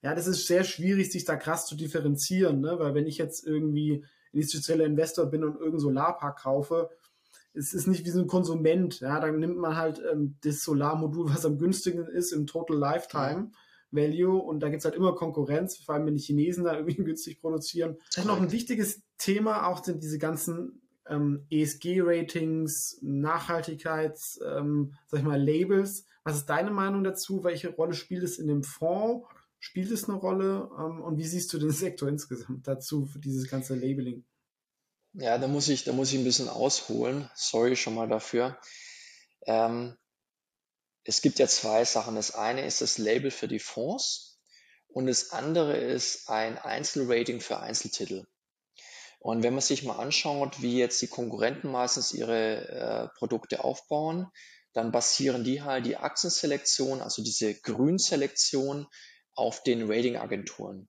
ja, das ist sehr schwierig, sich da krass zu differenzieren, ne? weil wenn ich jetzt irgendwie institutioneller Investor bin und irgendeinen Solarpark kaufe, es ist nicht wie so ein Konsument, ja, dann nimmt man halt ähm, das Solarmodul, was am günstigsten ist im Total Lifetime. Value und da gibt's halt immer Konkurrenz, vor allem wenn die Chinesen da irgendwie günstig produzieren. Das ist noch ein wichtiges Thema auch sind diese ganzen ähm, ESG-Ratings, Nachhaltigkeits, ähm, sag ich mal, Labels. Was ist deine Meinung dazu? Welche Rolle spielt es in dem Fonds? Spielt es eine Rolle? Ähm, und wie siehst du den Sektor insgesamt dazu für dieses ganze Labeling? Ja, da muss ich, da muss ich ein bisschen ausholen. Sorry schon mal dafür. Ähm, es gibt ja zwei Sachen. Das eine ist das Label für die Fonds und das andere ist ein Einzelrating für Einzeltitel. Und wenn man sich mal anschaut, wie jetzt die Konkurrenten meistens ihre äh, Produkte aufbauen, dann basieren die halt die Aktienselektion, also diese Grünselektion, auf den Ratingagenturen.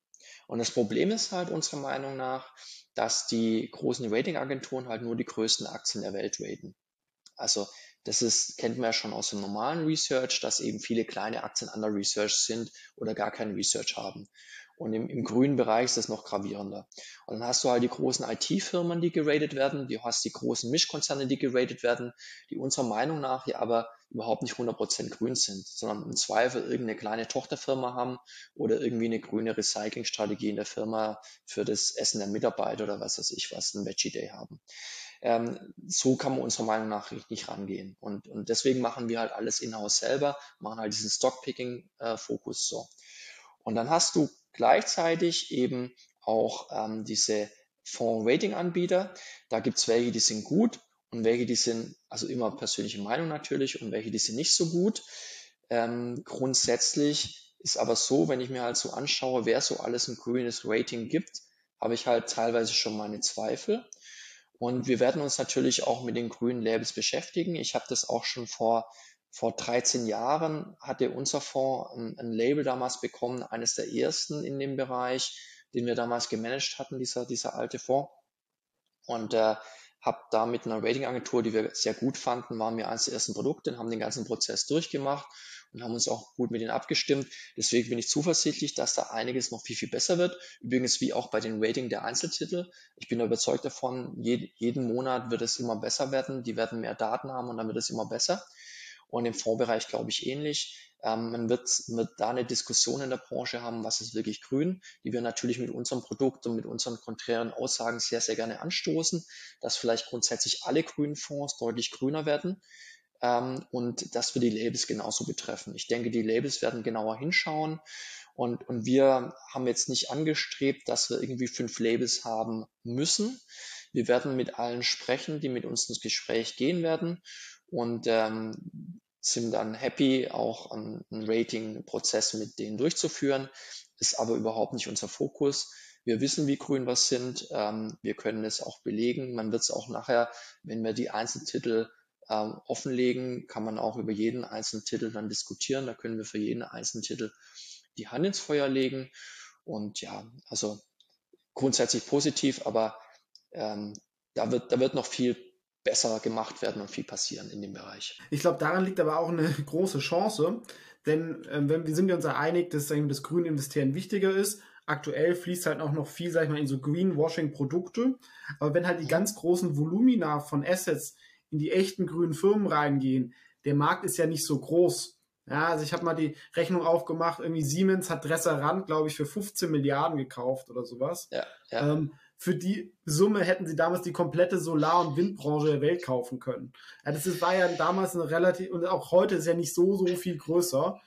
Und das Problem ist halt unserer Meinung nach, dass die großen Ratingagenturen halt nur die größten Aktien der Welt raten. Also das ist, kennt man ja schon aus dem normalen Research, dass eben viele kleine Aktien under Research sind oder gar kein Research haben. Und im, im grünen Bereich ist das noch gravierender. Und dann hast du halt die großen IT-Firmen, die geratet werden, du hast die großen Mischkonzerne, die geratet werden, die unserer Meinung nach ja aber überhaupt nicht 100% grün sind, sondern im Zweifel irgendeine kleine Tochterfirma haben oder irgendwie eine grüne Recyclingstrategie in der Firma für das Essen der Mitarbeiter oder was weiß ich was, ein Veggie Day haben. Ähm, so kann man unserer Meinung nach nicht rangehen. Und, und deswegen machen wir halt alles in-house selber, machen halt diesen Stockpicking-Fokus äh, so. Und dann hast du gleichzeitig eben auch ähm, diese Fonds-Rating-Anbieter. Da gibt's welche, die sind gut und welche, die sind, also immer persönliche Meinung natürlich, und welche, die sind nicht so gut. Ähm, grundsätzlich ist aber so, wenn ich mir halt so anschaue, wer so alles ein grünes Rating gibt, habe ich halt teilweise schon meine Zweifel. Und wir werden uns natürlich auch mit den grünen Labels beschäftigen. Ich habe das auch schon vor vor 13 Jahren hatte unser Fonds ein, ein, Label damals bekommen, eines der ersten in dem Bereich, den wir damals gemanagt hatten, dieser, dieser alte Fonds. Und äh, habe da mit einer Ratingagentur, die wir sehr gut fanden, waren wir eines der ersten Produkte und haben den ganzen Prozess durchgemacht und haben uns auch gut mit ihnen abgestimmt. Deswegen bin ich zuversichtlich, dass da einiges noch viel, viel besser wird. Übrigens wie auch bei den Rating der Einzeltitel. Ich bin überzeugt davon, jeden Monat wird es immer besser werden. Die werden mehr Daten haben und dann wird es immer besser. Und im Fondsbereich glaube ich ähnlich. Ähm, man wird, wird da eine Diskussion in der Branche haben, was ist wirklich grün, die wir natürlich mit unserem Produkt und mit unseren konträren Aussagen sehr, sehr gerne anstoßen, dass vielleicht grundsätzlich alle grünen Fonds deutlich grüner werden ähm, und das wird die Labels genauso betreffen. Ich denke, die Labels werden genauer hinschauen und, und wir haben jetzt nicht angestrebt, dass wir irgendwie fünf Labels haben müssen. Wir werden mit allen sprechen, die mit uns ins Gespräch gehen werden und ähm, sind dann happy, auch einen Rating-Prozess mit denen durchzuführen. Ist aber überhaupt nicht unser Fokus. Wir wissen, wie grün was sind. Ähm, wir können es auch belegen. Man wird es auch nachher, wenn wir die Einzeltitel ähm, offenlegen, kann man auch über jeden einzelnen Titel dann diskutieren. Da können wir für jeden einzelnen Titel die Hand ins Feuer legen. Und ja, also grundsätzlich positiv, aber ähm, da, wird, da wird noch viel besser gemacht werden und viel passieren in dem Bereich. Ich glaube, daran liegt aber auch eine große Chance, denn ähm, wenn, wir sind uns ja einig, dass das grüne Investieren wichtiger ist. Aktuell fließt halt auch noch viel, sag ich mal, in so Greenwashing-Produkte. Aber wenn halt die ganz großen Volumina von Assets in die echten grünen Firmen reingehen, der Markt ist ja nicht so groß. Ja, also ich habe mal die Rechnung aufgemacht, irgendwie Siemens hat Dresserand, glaube ich, für 15 Milliarden gekauft oder sowas. Ja, ja. Ähm, für die Summe hätten sie damals die komplette Solar- und Windbranche der Welt kaufen können. Ja, das ist, war ja damals eine relativ, und auch heute ist ja nicht so, so viel größer.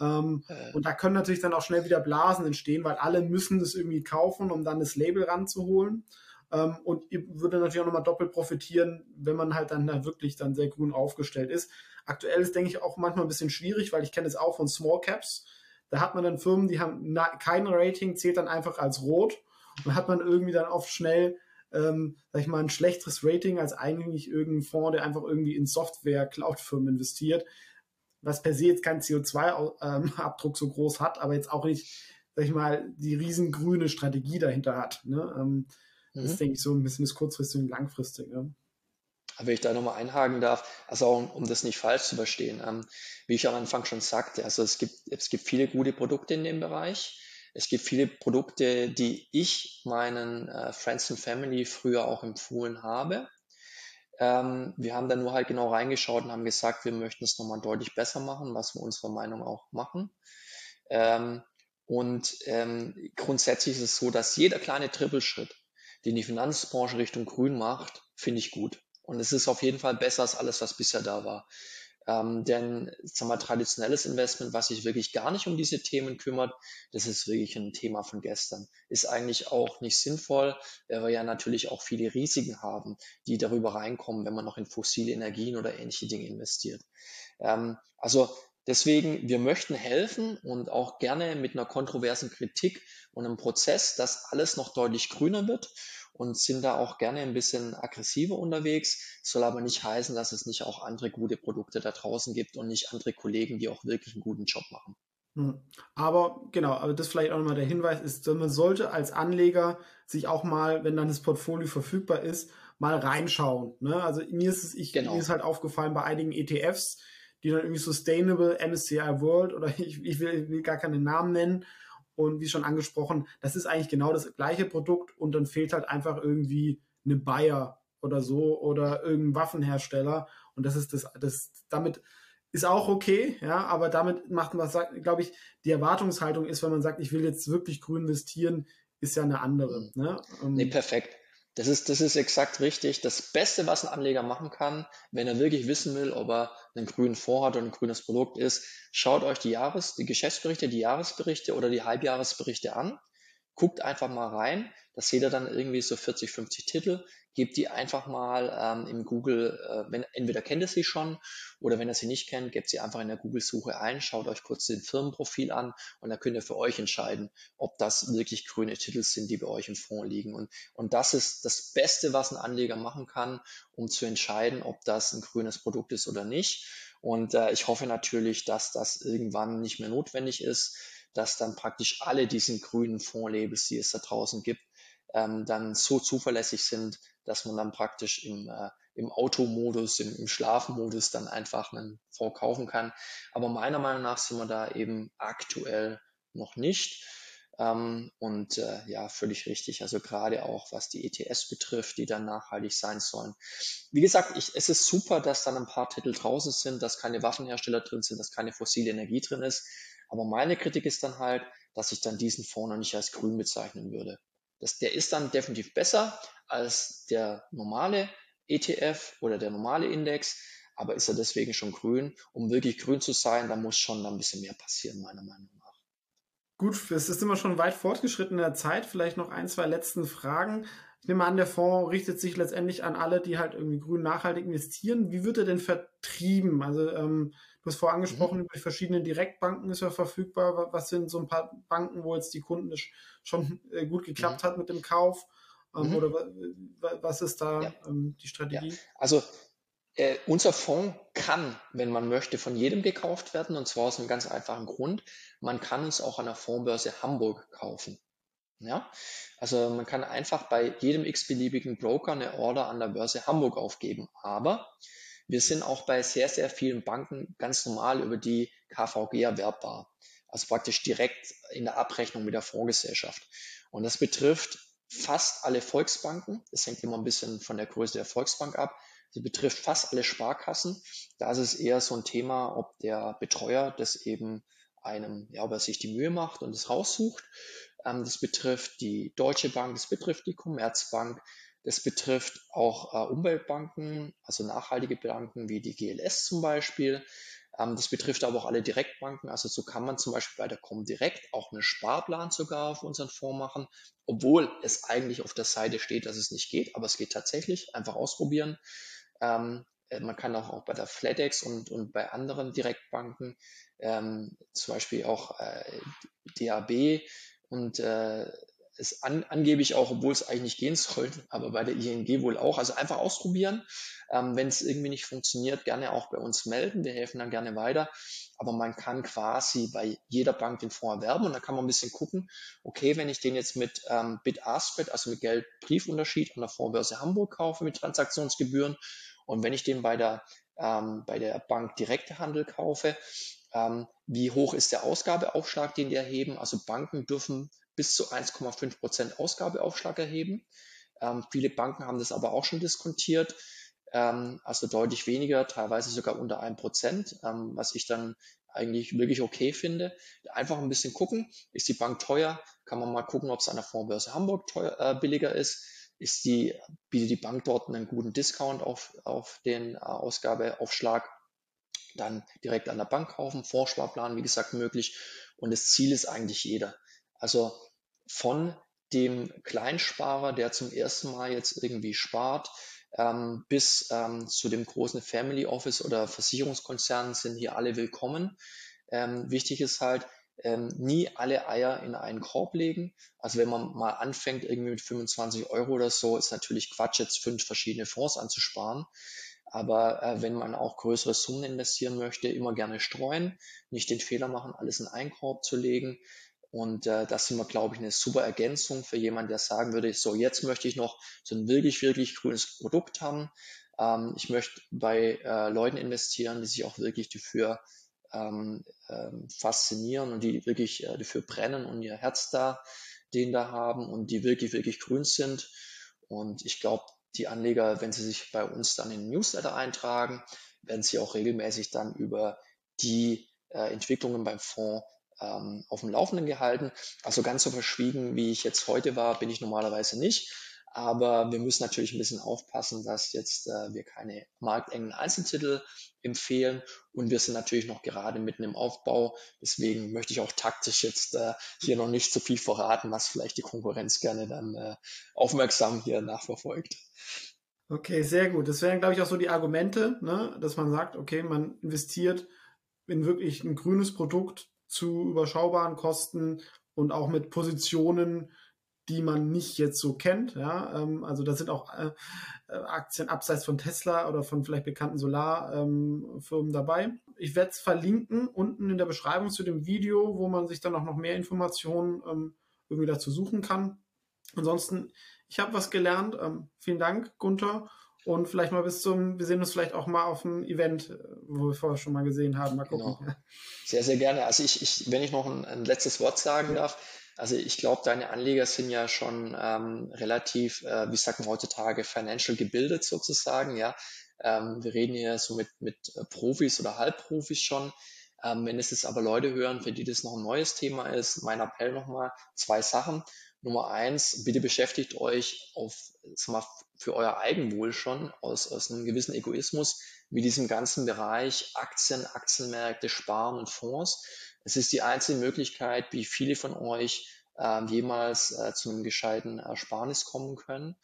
Ähm, äh. Und da können natürlich dann auch schnell wieder Blasen entstehen, weil alle müssen das irgendwie kaufen, um dann das Label ranzuholen. Ähm, und ihr würde natürlich auch nochmal doppelt profitieren, wenn man halt dann da wirklich dann sehr grün aufgestellt ist. Aktuell ist, denke ich, auch manchmal ein bisschen schwierig, weil ich kenne es auch von Small Caps. Da hat man dann Firmen, die haben kein Rating, zählt dann einfach als rot. Und hat man irgendwie dann oft schnell, ähm, sag ich mal, ein schlechteres Rating als eigentlich irgendein Fonds, der einfach irgendwie in Software-Cloud-Firmen investiert, was per se jetzt keinen CO2-Abdruck so groß hat, aber jetzt auch nicht, sag ich mal, die riesengrüne Strategie dahinter hat. Ne? Ähm, mhm. Das ist, denke ich, so ein bisschen das kurzfristige und langfristige. Wenn ich da nochmal einhaken darf, also um, um das nicht falsch zu verstehen, ähm, wie ich am Anfang schon sagte, also es gibt, es gibt viele gute Produkte in dem Bereich. Es gibt viele Produkte, die ich meinen äh, Friends and Family früher auch empfohlen habe. Ähm, wir haben da nur halt genau reingeschaut und haben gesagt, wir möchten es nochmal deutlich besser machen, was wir unserer Meinung auch machen. Ähm, und ähm, grundsätzlich ist es so, dass jeder kleine Trippelschritt, den die Finanzbranche Richtung Grün macht, finde ich gut. Und es ist auf jeden Fall besser als alles, was bisher da war. Ähm, denn sagen wir, traditionelles Investment, was sich wirklich gar nicht um diese Themen kümmert, das ist wirklich ein Thema von gestern. Ist eigentlich auch nicht sinnvoll, weil wir ja natürlich auch viele Risiken haben, die darüber reinkommen, wenn man noch in fossile Energien oder ähnliche Dinge investiert. Ähm, also Deswegen, wir möchten helfen und auch gerne mit einer kontroversen Kritik und einem Prozess, dass alles noch deutlich grüner wird und sind da auch gerne ein bisschen aggressiver unterwegs. Soll aber nicht heißen, dass es nicht auch andere gute Produkte da draußen gibt und nicht andere Kollegen, die auch wirklich einen guten Job machen. Hm. Aber genau, aber das vielleicht auch nochmal der Hinweis ist, man sollte als Anleger sich auch mal, wenn dann das Portfolio verfügbar ist, mal reinschauen. Ne? Also mir ist es, ich, genau. mir ist halt aufgefallen bei einigen ETFs, die dann irgendwie Sustainable MSCI World oder ich, ich will, will gar keinen Namen nennen. Und wie schon angesprochen, das ist eigentlich genau das gleiche Produkt und dann fehlt halt einfach irgendwie eine Bayer oder so oder irgendein Waffenhersteller. Und das ist das, das, damit ist auch okay, ja, aber damit macht man, glaube ich, die Erwartungshaltung ist, wenn man sagt, ich will jetzt wirklich grün investieren, ist ja eine andere. Ne? Nee, perfekt. Das ist, das ist exakt richtig. Das Beste, was ein Anleger machen kann, wenn er wirklich wissen will, ob er einen grünen Fonds hat oder ein grünes Produkt ist, schaut euch die Jahres-, die Geschäftsberichte, die Jahresberichte oder die Halbjahresberichte an. Guckt einfach mal rein. Da seht ihr dann irgendwie so 40, 50 Titel gebt die einfach mal ähm, im Google, äh, wenn, entweder kennt ihr sie schon oder wenn ihr sie nicht kennt, gebt sie einfach in der Google-Suche ein, schaut euch kurz den Firmenprofil an und dann könnt ihr für euch entscheiden, ob das wirklich grüne Titel sind, die bei euch im Fonds liegen. Und, und das ist das Beste, was ein Anleger machen kann, um zu entscheiden, ob das ein grünes Produkt ist oder nicht. Und äh, ich hoffe natürlich, dass das irgendwann nicht mehr notwendig ist, dass dann praktisch alle diesen grünen Fondslabels, die es da draußen gibt, ähm, dann so zuverlässig sind, dass man dann praktisch im, äh, im Automodus, im, im Schlafmodus dann einfach einen Fonds kaufen kann. Aber meiner Meinung nach sind wir da eben aktuell noch nicht. Ähm, und äh, ja, völlig richtig. Also gerade auch was die ETS betrifft, die dann nachhaltig sein sollen. Wie gesagt, ich, es ist super, dass dann ein paar Titel draußen sind, dass keine Waffenhersteller drin sind, dass keine fossile Energie drin ist. Aber meine Kritik ist dann halt, dass ich dann diesen Fonds noch nicht als grün bezeichnen würde. Das, der ist dann definitiv besser als der normale ETF oder der normale Index, aber ist er deswegen schon grün? Um wirklich grün zu sein, da muss schon ein bisschen mehr passieren, meiner Meinung nach. Gut, es ist immer schon weit fortgeschritten in der Zeit. Vielleicht noch ein, zwei letzten Fragen. Ich nehme an, der Fonds richtet sich letztendlich an alle, die halt irgendwie grün nachhaltig investieren. Wie wird er denn vertrieben? Also ähm, du hast vorher angesprochen, mhm. über die verschiedenen Direktbanken ist er verfügbar. Was sind so ein paar Banken, wo jetzt die Kunden schon äh, gut geklappt mhm. hat mit dem Kauf? Ähm, mhm. Oder was ist da ja. ähm, die Strategie? Ja. Also äh, unser Fonds kann, wenn man möchte, von jedem gekauft werden und zwar aus einem ganz einfachen Grund. Man kann uns auch an der Fondsbörse Hamburg kaufen. Ja, also man kann einfach bei jedem x-beliebigen Broker eine Order an der Börse Hamburg aufgeben. Aber wir sind auch bei sehr, sehr vielen Banken ganz normal über die KVG erwerbbar. Also praktisch direkt in der Abrechnung mit der Fondsgesellschaft. Und das betrifft fast alle Volksbanken. Das hängt immer ein bisschen von der Größe der Volksbank ab. Sie betrifft fast alle Sparkassen. Da ist es eher so ein Thema, ob der Betreuer das eben einem, ja, ob er sich die Mühe macht und es raussucht. Ähm, das betrifft die Deutsche Bank, das betrifft die Commerzbank, das betrifft auch äh, Umweltbanken, also nachhaltige Banken wie die GLS zum Beispiel. Ähm, das betrifft aber auch alle Direktbanken. Also so kann man zum Beispiel bei der Comdirect auch einen Sparplan sogar auf unseren Fonds machen, obwohl es eigentlich auf der Seite steht, dass es nicht geht, aber es geht tatsächlich. Einfach ausprobieren. Ähm, äh, man kann auch, auch bei der FlatEx und, und bei anderen Direktbanken, zum Beispiel auch äh, DAB und äh, es an, angeblich auch, obwohl es eigentlich nicht gehen sollte, aber bei der ING wohl auch. Also einfach ausprobieren. Ähm, Wenn es irgendwie nicht funktioniert, gerne auch bei uns melden. Wir helfen dann gerne weiter. Aber man kann quasi bei jeder Bank den Fonds erwerben und da kann man ein bisschen gucken, okay, wenn ich den jetzt mit ähm, Bid-Ask-Spread, also mit Geld-Briefunterschied an der Fondsbörse Hamburg kaufe mit Transaktionsgebühren und wenn ich den bei der, ähm, bei der Bank direkte Handel kaufe, ähm, wie hoch ist der Ausgabeaufschlag, den die erheben? Also Banken dürfen bis zu 1,5 Prozent Ausgabeaufschlag erheben. Ähm, viele Banken haben das aber auch schon diskontiert, ähm, also deutlich weniger, teilweise sogar unter 1 Prozent, ähm, was ich dann eigentlich wirklich okay finde. Einfach ein bisschen gucken, ist die Bank teuer? Kann man mal gucken, ob es an der Fondsbörse Hamburg teuer, äh, billiger ist. Ist die, bietet die Bank dort einen guten Discount auf, auf den äh, Ausgabeaufschlag? Dann direkt an der Bank kaufen, Vorsparplan, wie gesagt, möglich. Und das Ziel ist eigentlich jeder. Also von dem Kleinsparer, der zum ersten Mal jetzt irgendwie spart, ähm, bis ähm, zu dem großen Family Office oder Versicherungskonzern sind hier alle willkommen. Ähm, wichtig ist halt, ähm, nie alle Eier in einen Korb legen. Also wenn man mal anfängt, irgendwie mit 25 Euro oder so, ist natürlich Quatsch, jetzt fünf verschiedene Fonds anzusparen. Aber äh, wenn man auch größere Summen investieren möchte, immer gerne streuen, nicht den Fehler machen, alles in einen Korb zu legen. Und äh, das sind wir, glaube ich, eine super Ergänzung für jemanden, der sagen würde, so jetzt möchte ich noch so ein wirklich, wirklich grünes Produkt haben. Ähm, ich möchte bei äh, Leuten investieren, die sich auch wirklich dafür ähm, ähm, faszinieren und die wirklich äh, dafür brennen und ihr Herz da, den da haben und die wirklich, wirklich grün sind. Und ich glaube, die Anleger, wenn sie sich bei uns dann in den Newsletter eintragen, werden sie auch regelmäßig dann über die äh, Entwicklungen beim Fonds ähm, auf dem Laufenden gehalten. Also ganz so verschwiegen, wie ich jetzt heute war, bin ich normalerweise nicht. Aber wir müssen natürlich ein bisschen aufpassen, dass jetzt äh, wir keine marktengen Einzeltitel empfehlen. Und wir sind natürlich noch gerade mitten im Aufbau. Deswegen möchte ich auch taktisch jetzt äh, hier noch nicht zu viel verraten, was vielleicht die Konkurrenz gerne dann äh, aufmerksam hier nachverfolgt. Okay, sehr gut. Das wären, glaube ich, auch so die Argumente, ne? dass man sagt, okay, man investiert in wirklich ein grünes Produkt, zu überschaubaren Kosten und auch mit Positionen, die man nicht jetzt so kennt. Ja, ähm, also da sind auch äh, äh, Aktien abseits von Tesla oder von vielleicht bekannten Solarfirmen ähm, dabei. Ich werde es verlinken unten in der Beschreibung zu dem Video, wo man sich dann auch noch mehr Informationen ähm, irgendwie dazu suchen kann. Ansonsten, ich habe was gelernt. Ähm, vielen Dank, Gunther. Und vielleicht mal bis zum, wir sehen uns vielleicht auch mal auf einem Event, äh, wo wir vorher schon mal gesehen haben. Mal gucken. Genau. Sehr, sehr gerne. Also ich, ich wenn ich noch ein, ein letztes Wort sagen darf, also ich glaube, deine Anleger sind ja schon ähm, relativ, äh, wie sagt man heutzutage, financial gebildet sozusagen, ja. Ähm, wir reden hier so mit, mit äh, Profis oder Halbprofis schon. Ähm, wenn es jetzt aber Leute hören, für die das noch ein neues Thema ist, mein Appell nochmal, zwei Sachen. Nummer eins, bitte beschäftigt euch auf, sag mal, für euer Eigenwohl schon aus, aus einem gewissen Egoismus mit diesem ganzen Bereich Aktien, Aktienmärkte, Sparen und Fonds. Es ist die einzige Möglichkeit, wie viele von euch äh, jemals äh, zu einem gescheiten Ersparnis kommen können.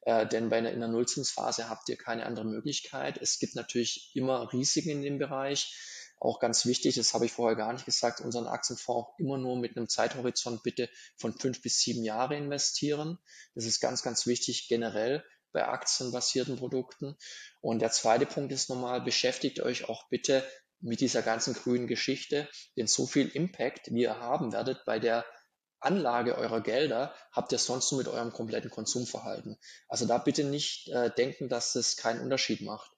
Äh, denn bei einer, in der Nullzinsphase habt ihr keine andere Möglichkeit. Es gibt natürlich immer Risiken in dem Bereich. Auch ganz wichtig, das habe ich vorher gar nicht gesagt, unseren Aktienfonds auch immer nur mit einem Zeithorizont bitte von fünf bis sieben Jahre investieren. Das ist ganz, ganz wichtig generell bei aktienbasierten Produkten. Und der zweite Punkt ist nochmal, beschäftigt euch auch bitte mit dieser ganzen grünen Geschichte, denn so viel Impact, wie ihr haben werdet bei der Anlage eurer Gelder, habt ihr sonst nur mit eurem kompletten Konsumverhalten. Also da bitte nicht äh, denken, dass das keinen Unterschied macht.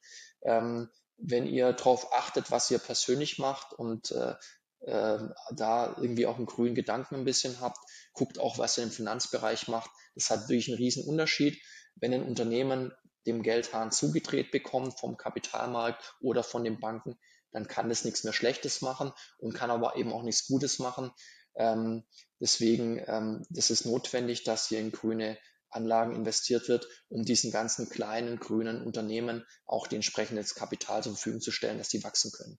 Ähm, wenn ihr darauf achtet, was ihr persönlich macht und äh, äh, da irgendwie auch einen grünen Gedanken ein bisschen habt, guckt auch, was ihr im Finanzbereich macht. Das hat wirklich einen riesen Unterschied. Wenn ein Unternehmen dem Geldhahn zugedreht bekommt vom Kapitalmarkt oder von den Banken, dann kann das nichts mehr Schlechtes machen und kann aber eben auch nichts Gutes machen. Ähm, deswegen, ähm, ist notwendig, dass hier in grüne Anlagen investiert wird, um diesen ganzen kleinen grünen Unternehmen auch die entsprechendes Kapital zur Verfügung zu stellen, dass die wachsen können.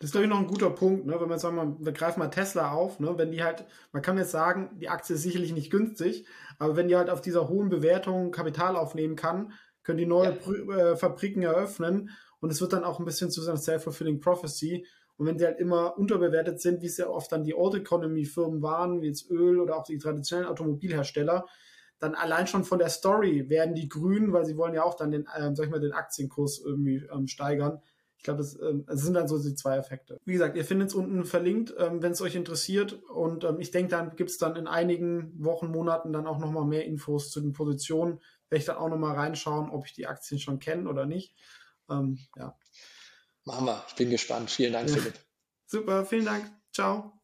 Das ist, glaube ich, noch ein guter Punkt, ne? wenn man sagen wir, wir greifen mal Tesla auf, ne? wenn die halt, man kann jetzt sagen, die Aktie ist sicherlich nicht günstig, aber wenn die halt auf dieser hohen Bewertung Kapital aufnehmen kann, können die neue ja. äh, Fabriken eröffnen und es wird dann auch ein bisschen zu einer self-fulfilling prophecy. Und wenn die halt immer unterbewertet sind, wie es ja oft dann die Old Economy Firmen waren, wie jetzt Öl oder auch die traditionellen Automobilhersteller, dann allein schon von der Story werden die grün, weil sie wollen ja auch dann den, ähm, sag ich mal, den Aktienkurs irgendwie ähm, steigern, ich glaube, es, ähm, es sind dann so die zwei Effekte. Wie gesagt, ihr findet es unten verlinkt, ähm, wenn es euch interessiert. Und ähm, ich denke, dann gibt es dann in einigen Wochen, Monaten dann auch nochmal mehr Infos zu den Positionen. Werde ich dann auch nochmal reinschauen, ob ich die Aktien schon kenne oder nicht. Ähm, ja. Machen wir. Ich bin gespannt. Vielen Dank, ja. Philipp. Super, vielen Dank. Ciao.